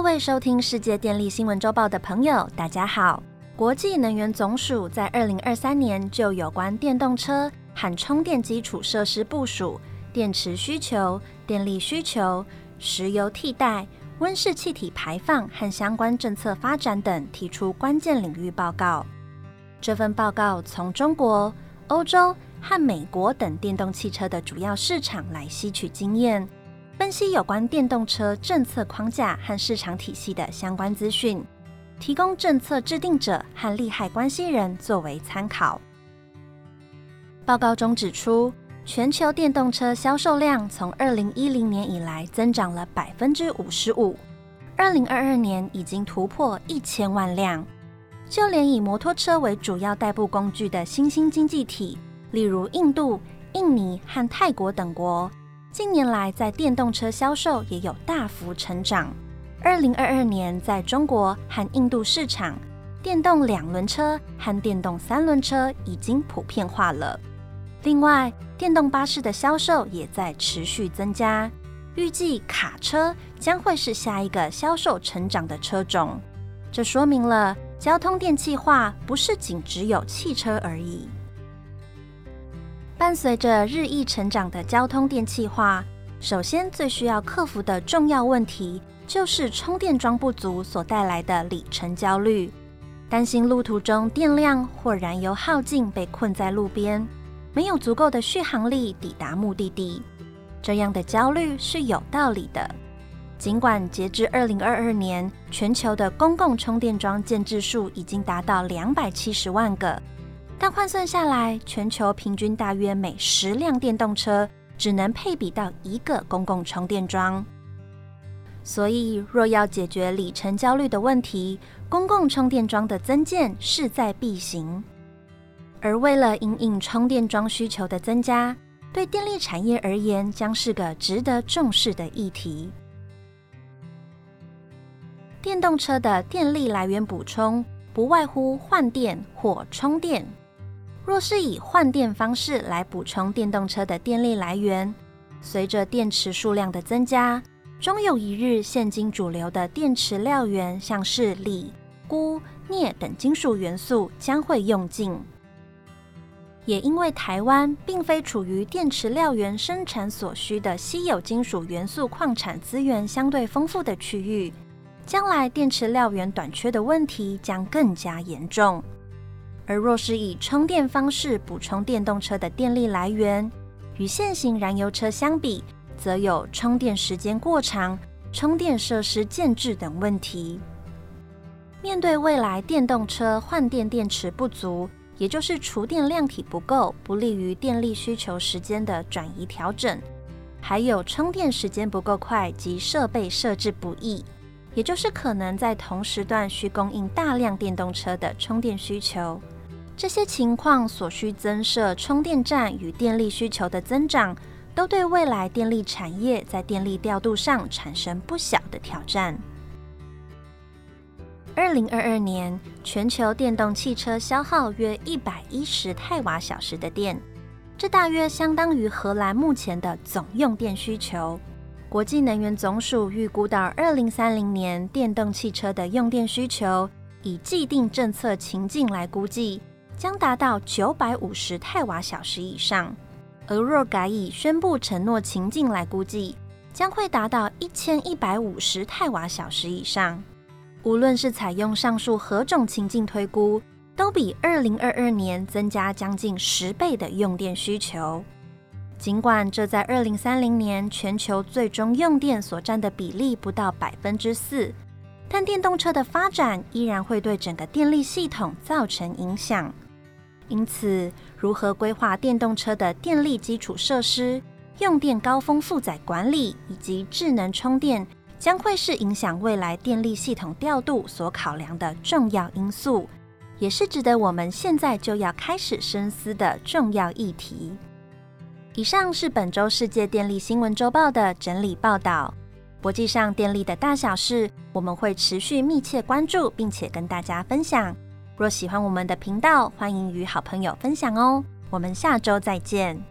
各位收听世界电力新闻周报的朋友，大家好。国际能源总署在二零二三年就有关电动车和充电基础设施部署、电池需求、电力需求、石油替代、温室气体排放和相关政策发展等提出关键领域报告。这份报告从中国、欧洲和美国等电动汽车的主要市场来吸取经验。分析有关电动车政策框架和市场体系的相关资讯，提供政策制定者和利害关系人作为参考。报告中指出，全球电动车销售量从二零一零年以来增长了百分之五十五，二零二二年已经突破一千万辆。就连以摩托车为主要代步工具的新兴经济体，例如印度、印尼和泰国等国。近年来，在电动车销售也有大幅成长。二零二二年，在中国和印度市场，电动两轮车和电动三轮车已经普遍化了。另外，电动巴士的销售也在持续增加。预计卡车将会是下一个销售成长的车种。这说明了交通电气化不是仅只有汽车而已。伴随着日益成长的交通电气化，首先最需要克服的重要问题就是充电桩不足所带来的里程焦虑，担心路途中电量或燃油耗尽被困在路边，没有足够的续航力抵达目的地。这样的焦虑是有道理的。尽管截至二零二二年，全球的公共充电桩建制数已经达到两百七十万个。但换算下来，全球平均大约每十辆电动车只能配比到一个公共充电桩。所以，若要解决里程焦虑的问题，公共充电桩的增建势在必行。而为了因应充电桩需求的增加，对电力产业而言，将是个值得重视的议题。电动车的电力来源补充，不外乎换电或充电。若是以换电方式来补充电动车的电力来源，随着电池数量的增加，终有一日，现今主流的电池料源，像是锂、钴、镍等金属元素将会用尽。也因为台湾并非处于电池料源生产所需的稀有金属元素矿产资源相对丰富的区域，将来电池料源短缺的问题将更加严重。而若是以充电方式补充电动车的电力来源，与现行燃油车相比，则有充电时间过长、充电设施建制等问题。面对未来电动车换电电池不足，也就是储电量体不够，不利于电力需求时间的转移调整；还有充电时间不够快及设备设置不易，也就是可能在同时段需供应大量电动车的充电需求。这些情况所需增设充电站与电力需求的增长，都对未来电力产业在电力调度上产生不小的挑战。二零二二年，全球电动汽车消耗约一百一十太瓦小时的电，这大约相当于荷兰目前的总用电需求。国际能源总署预估到二零三零年，电动汽车的用电需求，以既定政策情境来估计。将达到九百五十太瓦小时以上，而若改以宣布承诺情境来估计，将会达到一千一百五十太瓦小时以上。无论是采用上述何种情境推估，都比二零二二年增加将近十倍的用电需求。尽管这在二零三零年全球最终用电所占的比例不到百分之四，但电动车的发展依然会对整个电力系统造成影响。因此，如何规划电动车的电力基础设施、用电高峰负载管理以及智能充电，将会是影响未来电力系统调度所考量的重要因素，也是值得我们现在就要开始深思的重要议题。以上是本周世界电力新闻周报的整理报道。国际上电力的大小事，我们会持续密切关注，并且跟大家分享。若喜欢我们的频道，欢迎与好朋友分享哦。我们下周再见。